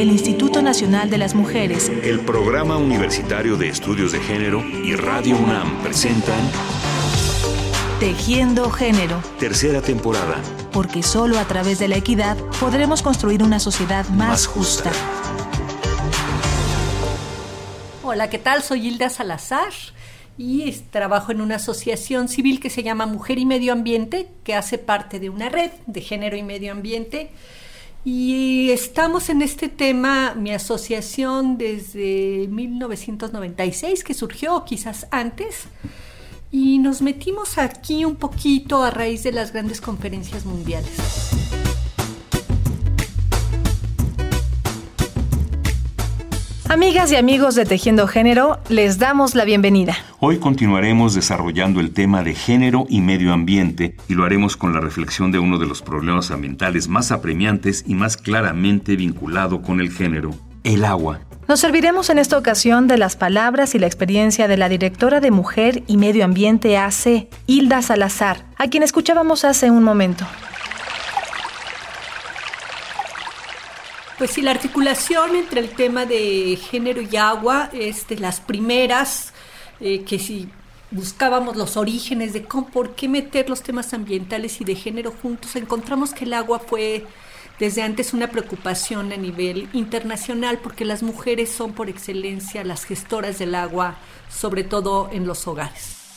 el Instituto Nacional de las Mujeres, el Programa Universitario de Estudios de Género y Radio UNAM presentan Tejiendo Género. Tercera temporada. Porque solo a través de la equidad podremos construir una sociedad más, justa. Hola, ¿qué tal? Soy Hilda Salazar y trabajo en una asociación civil que se llama Mujer y Medio Ambiente, que hace parte de una red de género y medio ambiente. Y estamos en este tema, mi asociación desde 1996, que surgió quizás antes, y nos metimos aquí un poquito a raíz de las grandes conferencias mundiales. Amigas y amigos de Tejiendo Género, les damos la bienvenida. Hoy continuaremos desarrollando el tema de género y medio ambiente y lo haremos con la reflexión de uno de los problemas ambientales más apremiantes y más claramente vinculado con el género, el agua. Nos serviremos en esta ocasión de las palabras y la experiencia de la directora de Mujer y Medio Ambiente AC, Hilda Salazar, a quien escuchábamos hace un momento. Pues sí, la articulación entre el tema de género y agua es de las primeras eh, que si buscábamos los orígenes de cómo, por qué meter los temas ambientales y de género juntos, encontramos que el agua fue desde antes una preocupación a nivel internacional porque las mujeres son por excelencia las gestoras del agua, sobre todo en los hogares.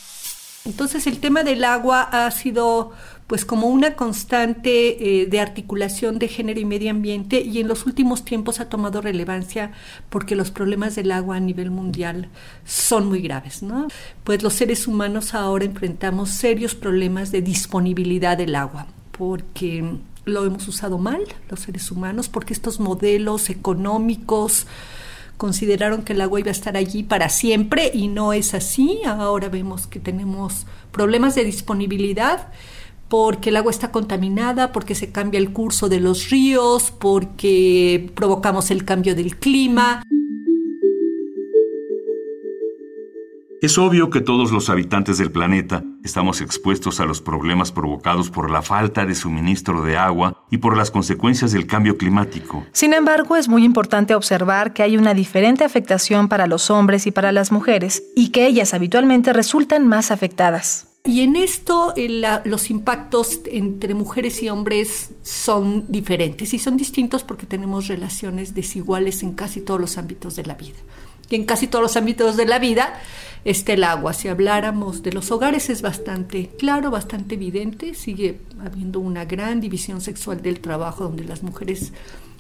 Entonces el tema del agua ha sido pues como una constante eh, de articulación de género y medio ambiente y en los últimos tiempos ha tomado relevancia porque los problemas del agua a nivel mundial son muy graves, ¿no? Pues los seres humanos ahora enfrentamos serios problemas de disponibilidad del agua porque lo hemos usado mal los seres humanos porque estos modelos económicos consideraron que el agua iba a estar allí para siempre y no es así. Ahora vemos que tenemos problemas de disponibilidad porque el agua está contaminada, porque se cambia el curso de los ríos, porque provocamos el cambio del clima. Es obvio que todos los habitantes del planeta estamos expuestos a los problemas provocados por la falta de suministro de agua y por las consecuencias del cambio climático. Sin embargo, es muy importante observar que hay una diferente afectación para los hombres y para las mujeres y que ellas habitualmente resultan más afectadas. Y en esto los impactos entre mujeres y hombres son diferentes y son distintos porque tenemos relaciones desiguales en casi todos los ámbitos de la vida. Y en casi todos los ámbitos de la vida está el agua. Si habláramos de los hogares es bastante claro, bastante evidente. Sigue habiendo una gran división sexual del trabajo donde las mujeres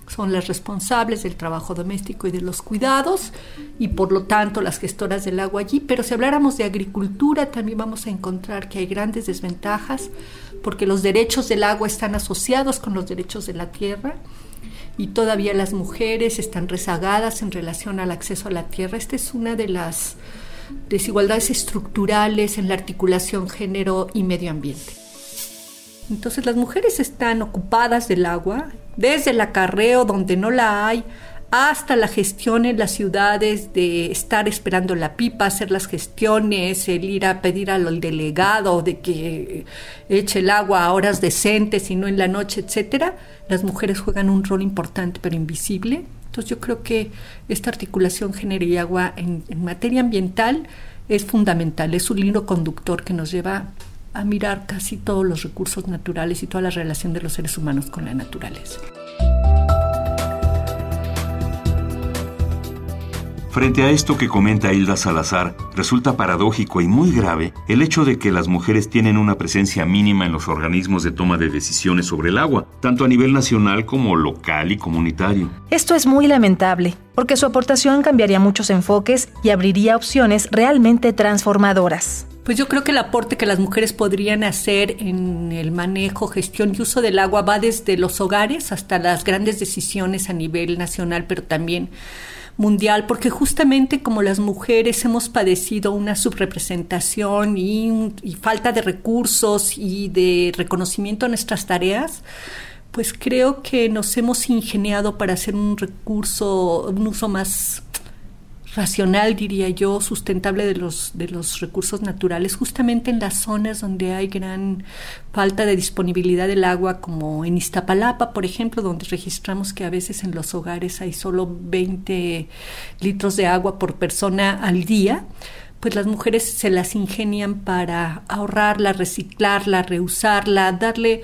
son las responsables del trabajo doméstico y de los cuidados y por lo tanto las gestoras del agua allí. Pero si habláramos de agricultura también vamos a encontrar que hay grandes desventajas porque los derechos del agua están asociados con los derechos de la tierra y todavía las mujeres están rezagadas en relación al acceso a la tierra. Esta es una de las desigualdades estructurales en la articulación género y medio ambiente. Entonces las mujeres están ocupadas del agua, desde el acarreo donde no la hay, hasta la gestión en las ciudades de estar esperando la pipa, hacer las gestiones, el ir a pedir al delegado de que eche el agua a horas decentes y no en la noche, etcétera. Las mujeres juegan un rol importante pero invisible. Entonces yo creo que esta articulación género y agua en, materia ambiental es fundamental, es un lindo conductor que nos lleva a mirar casi todos los recursos naturales y toda la relación de los seres humanos con la naturaleza. Frente a esto que comenta Hilda Salazar, resulta paradójico y muy grave el hecho de que las mujeres tienen una presencia mínima en los organismos de toma de decisiones sobre el agua, tanto a nivel nacional como local y comunitario. Esto es muy lamentable, porque su aportación cambiaría muchos enfoques y abriría opciones realmente transformadoras. Pues yo creo que el aporte que las mujeres podrían hacer en el manejo, gestión y uso del agua va desde los hogares hasta las grandes decisiones a nivel nacional, pero también mundial, porque justamente como las mujeres hemos padecido una subrepresentación y, falta de recursos y de reconocimiento a nuestras tareas, pues creo que nos hemos ingeniado para hacer un recurso, un uso más racional, diría yo, sustentable de los, de los recursos naturales, justamente en las zonas donde hay gran falta de disponibilidad del agua, como en Iztapalapa, por ejemplo, donde registramos que a veces en los hogares hay solo 20 litros de agua por persona al día pues las mujeres se las ingenian para ahorrarla, reciclarla, reusarla, darle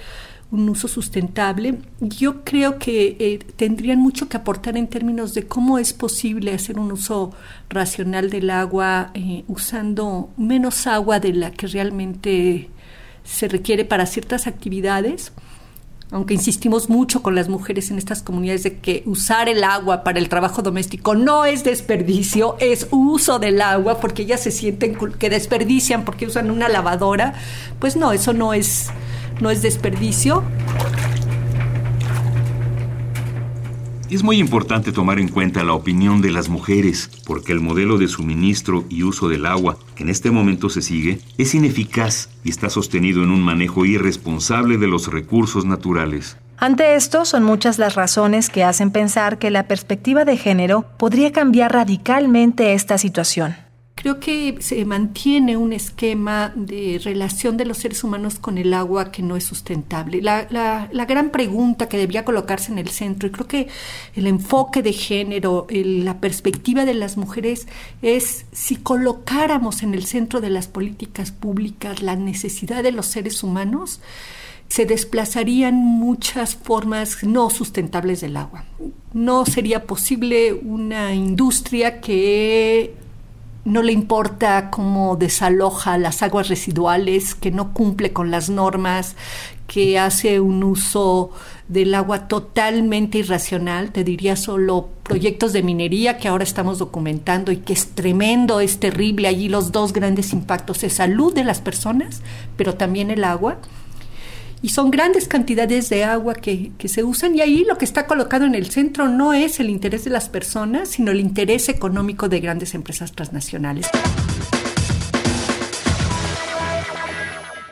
un uso sustentable. Yo creo que eh, tendrían mucho que aportar en términos de cómo es posible hacer un uso racional del agua eh, usando menos agua de la que realmente se requiere para ciertas actividades. Aunque insistimos mucho con las mujeres en estas comunidades de que usar el agua para el trabajo doméstico no es desperdicio, es uso del agua, porque ellas se sienten que desperdician porque usan una lavadora, pues no, eso no es, no es desperdicio. Es muy importante tomar en cuenta la opinión de las mujeres, porque el modelo de suministro y uso del agua que en este momento se sigue es ineficaz y está sostenido en un manejo irresponsable de los recursos naturales. Ante esto, son muchas las razones que hacen pensar que la perspectiva de género podría cambiar radicalmente esta situación creo que se mantiene un esquema de relación de los seres humanos con el agua que no es sustentable. La, la, gran pregunta que debía colocarse en el centro, y creo que el enfoque de género, la perspectiva de las mujeres, es si colocáramos en el centro de las políticas públicas la necesidad de los seres humanos, se desplazarían muchas formas no sustentables del agua. No sería posible una industria que no le importa cómo desaloja las aguas residuales, que no cumple con las normas, que hace un uso del agua totalmente irracional, te diría solo proyectos de minería que ahora estamos documentando y que es tremendo, es terrible, allí los dos grandes impactos es salud de las personas, pero también el agua y son grandes cantidades de agua que, se usan y ahí lo que está colocado en el centro no es el interés de las personas, sino el interés económico de grandes empresas transnacionales.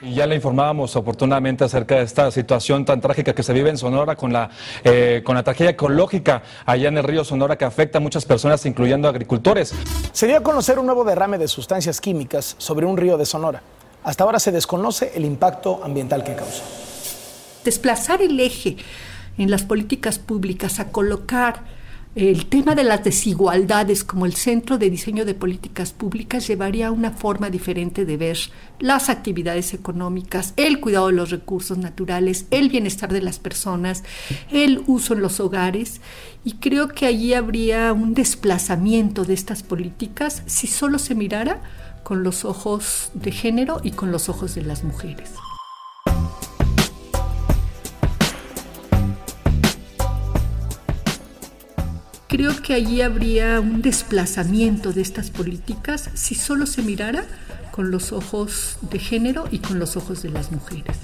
Y ya le informábamos oportunamente acerca de esta situación tan trágica que se vive en Sonora con la, eh, con la tragedia ecológica allá en el río Sonora que afecta a muchas personas, incluyendo agricultores. Se dio a conocer un nuevo derrame de sustancias químicas sobre un río de Sonora. Hasta ahora se desconoce el impacto ambiental que causa. Desplazar el eje en las políticas públicas a colocar el tema de las desigualdades como el centro de diseño de políticas públicas llevaría a una forma diferente de ver las actividades económicas, el cuidado de los recursos naturales, el bienestar de las personas, el uso en los hogares. Y creo que allí habría un desplazamiento de estas políticas si solo se mirara con los ojos de género y con los ojos de las mujeres. Creo que allí habría un desplazamiento de estas políticas si solo se mirara con los ojos de género y con los ojos de las mujeres.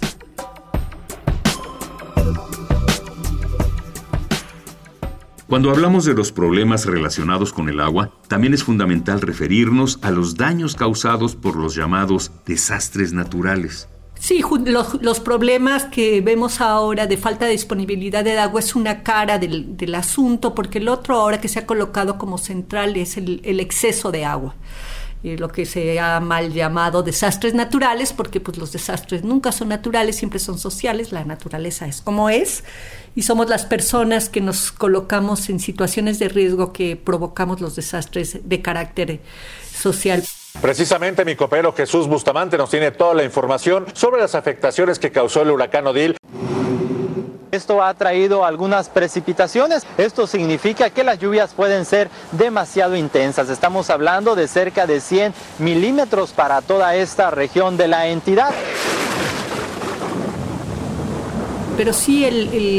Cuando hablamos de los problemas relacionados con el agua, también es fundamental referirnos a los daños causados por los llamados desastres naturales. Sí, los, problemas que vemos ahora de falta de disponibilidad de agua es una cara del, asunto, porque el otro ahora que se ha colocado como central es el, exceso de agua. Lo que se ha mal llamado desastres naturales, porque pues los desastres nunca son naturales, siempre son sociales, la naturaleza es como es, y somos las personas que nos colocamos en situaciones de riesgo que provocamos los desastres de carácter social. Precisamente mi copero Jesús Bustamante nos tiene toda la información sobre las afectaciones que causó el huracán Odil. Esto ha traído algunas precipitaciones. Esto significa que las lluvias pueden ser demasiado intensas. Estamos hablando de cerca de 100 milímetros para toda esta región de la entidad pero sí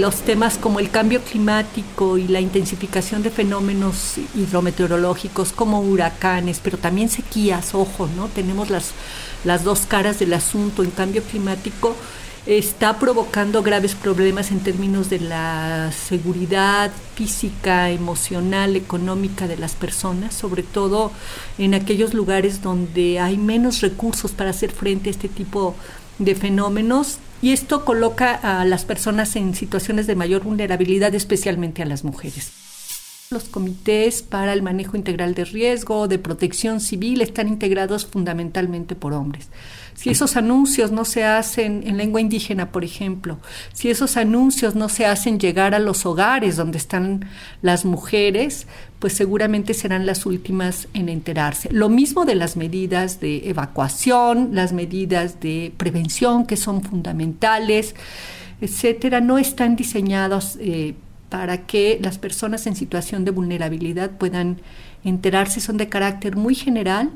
los temas como el cambio climático y la intensificación de fenómenos hidrometeorológicos como huracanes, pero también sequías, ojo, ¿no? Tenemos las, las dos caras del asunto. En cambio climático está provocando graves problemas en términos de la seguridad física, emocional, económica de las personas, sobre todo en aquellos lugares donde hay menos recursos para hacer frente a este tipo de fenómenos y esto coloca a las personas en situaciones de mayor vulnerabilidad, especialmente a las mujeres. Los comités para el manejo integral de riesgo, de protección civil, están integrados fundamentalmente por hombres. Si esos anuncios no se hacen en lengua indígena, por ejemplo, si esos anuncios no se hacen llegar a los hogares donde están las mujeres, pues seguramente serán las últimas en enterarse. Lo mismo de las medidas de evacuación, las medidas de prevención que son fundamentales, etcétera, no están diseñados eh, para que las personas en situación de vulnerabilidad puedan enterarse, son de carácter muy general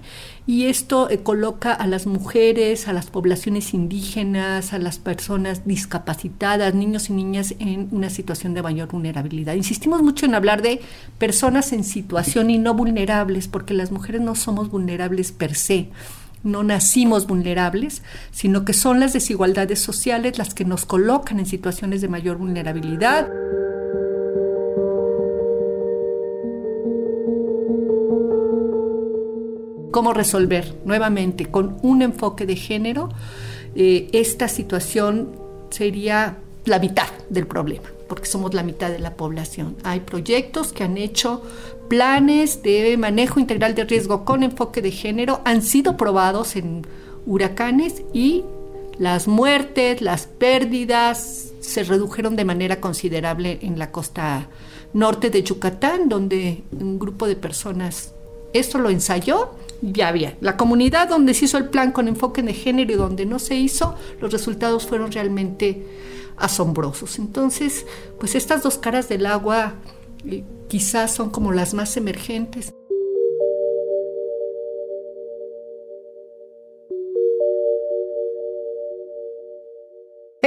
y esto eh, coloca a las mujeres, a las poblaciones indígenas, a las personas discapacitadas, niños y niñas en una situación de mayor vulnerabilidad. Insistimos mucho en hablar de personas en situación y no vulnerables, porque las mujeres no somos vulnerables per se no nacimos vulnerables, sino que son las desigualdades sociales las que nos colocan en situaciones de mayor vulnerabilidad. Cómo resolver nuevamente con un enfoque de género eh, esta situación sería la mitad del problema, porque somos la mitad de la población. Hay proyectos que han hecho planes de manejo integral de riesgo con enfoque de género, han sido probados en huracanes y las muertes, las pérdidas se redujeron de manera considerable en la costa norte de Yucatán, donde un grupo de personas esto lo ensayó ya había. La comunidad donde se hizo el plan con enfoque de género y donde no se hizo, los resultados fueron realmente asombrosos. Entonces, pues estas dos caras del agua eh, quizás son como las más emergentes.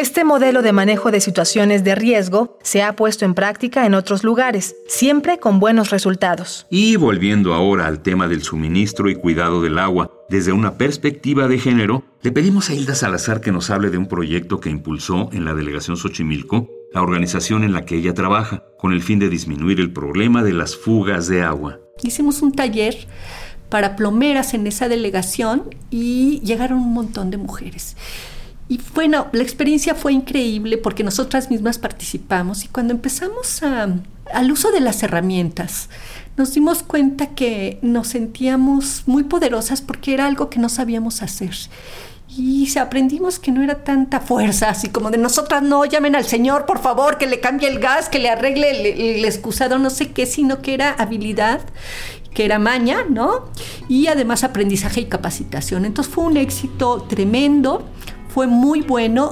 Este modelo de manejo de situaciones de riesgo se ha puesto en práctica en otros lugares, siempre con buenos resultados. Y volviendo ahora al tema del suministro y cuidado del agua, desde una perspectiva de género, le pedimos a Hilda Salazar que nos hable de un proyecto que impulsó en la delegación Xochimilco, la organización en la que ella trabaja, con el fin de disminuir el problema de las fugas de agua. Hicimos un taller para plomeras en esa delegación y llegaron un montón de mujeres. Y bueno, la experiencia fue increíble porque nosotras mismas participamos y cuando empezamos al uso de las herramientas, nos dimos cuenta que nos sentíamos muy poderosas porque era algo que no sabíamos hacer. Y aprendimos que no era tanta fuerza, así como de nosotras no, llamen al Señor, por favor, que le cambie el gas, que le arregle el, el excusado, no sé qué, sino que era habilidad que era maña, ¿no? Y además aprendizaje y capacitación. Entonces fue un éxito tremendo fue muy bueno.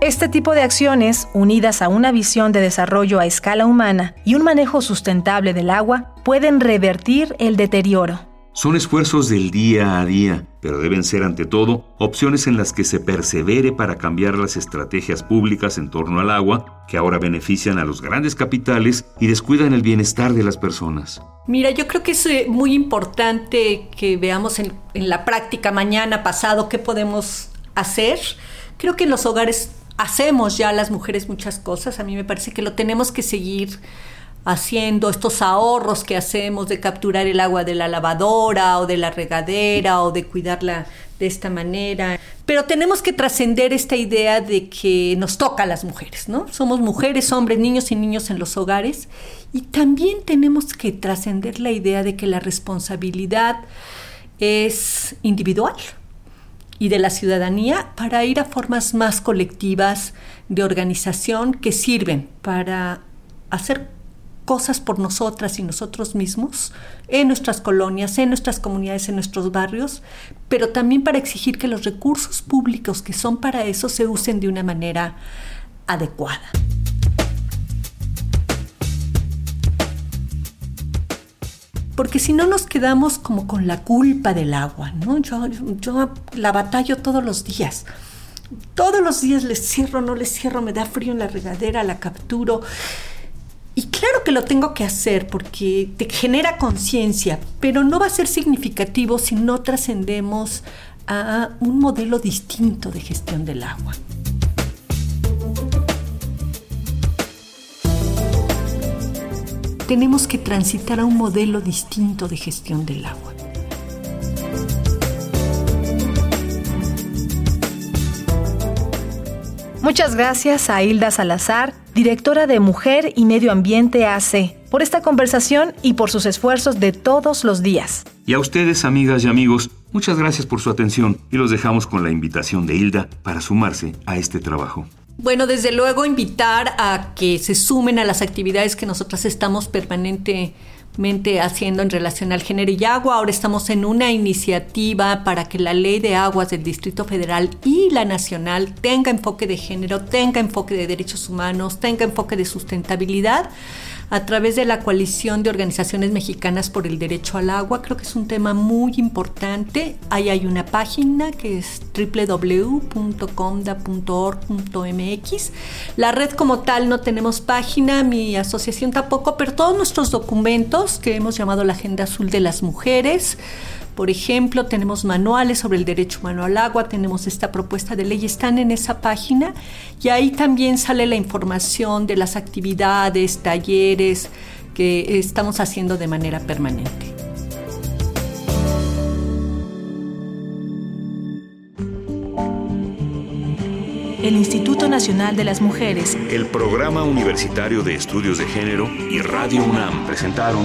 Este tipo de acciones, unidas a una visión de desarrollo a escala humana y un manejo sustentable del agua, pueden revertir el deterioro. Son esfuerzos del día a día, pero deben ser ante todo opciones en las que se persevere para cambiar las estrategias públicas en torno al agua, que ahora benefician a los grandes capitales y descuidan el bienestar de las personas. Mira, yo creo que es muy importante que veamos en la práctica mañana, pasado, qué podemos hacer. Creo que en los hogares hacemos ya las mujeres muchas cosas. A mí me parece que lo tenemos que seguir haciendo estos ahorros que hacemos de capturar el agua de la lavadora o de la regadera o de cuidarla de esta manera. Pero tenemos que trascender esta idea de que nos toca a las mujeres, ¿no? Somos mujeres, hombres, niños y niños en los hogares y también tenemos que trascender la idea de que la responsabilidad es individual y de la ciudadanía para ir a formas más colectivas de organización que sirven para hacer cosas por nosotras y nosotros mismos en nuestras colonias, en nuestras comunidades, en nuestros barrios, pero también para exigir que los recursos públicos que son para eso se usen de una manera adecuada. Porque si no nos quedamos como con la culpa del agua, ¿no? Yo, yo la batallo todos los días. Todos los días les cierro, no les cierro, me da frío en la regadera, la capturo. Que lo tengo que hacer porque te genera conciencia, pero no va a ser significativo si no trascendemos a un modelo distinto de gestión del agua. Tenemos que transitar a un modelo distinto de gestión del agua. Muchas gracias a Hilda Salazar, directora de Mujer y Medio Ambiente AC, por esta conversación y por sus esfuerzos de todos los días. Y a ustedes, amigas y amigos, muchas gracias por su atención y los dejamos con la invitación de Hilda para sumarse a este trabajo. Bueno, desde luego invitar a que se sumen a las actividades que nosotras estamos permanentemente haciendo en relación al género y agua. Ahora estamos en una iniciativa para que la ley de aguas del Distrito Federal y la nacional tenga enfoque de género, tenga enfoque de derechos humanos, tenga enfoque de sustentabilidad a través de la coalición de organizaciones mexicanas por el derecho al agua. Creo que es un tema muy importante. Ahí hay una página que es www.comda.org.mx. La red como tal no tenemos página, mi asociación tampoco, pero todos nuestros documentos que hemos llamado la Agenda Azul de las Mujeres, por ejemplo, tenemos manuales sobre el derecho humano al agua, tenemos esta propuesta de ley, están en esa página y ahí también sale la información de las actividades, talleres que estamos haciendo de manera permanente. El Instituto Nacional de las Mujeres, el Programa Universitario de Estudios de Género y Radio UNAM presentaron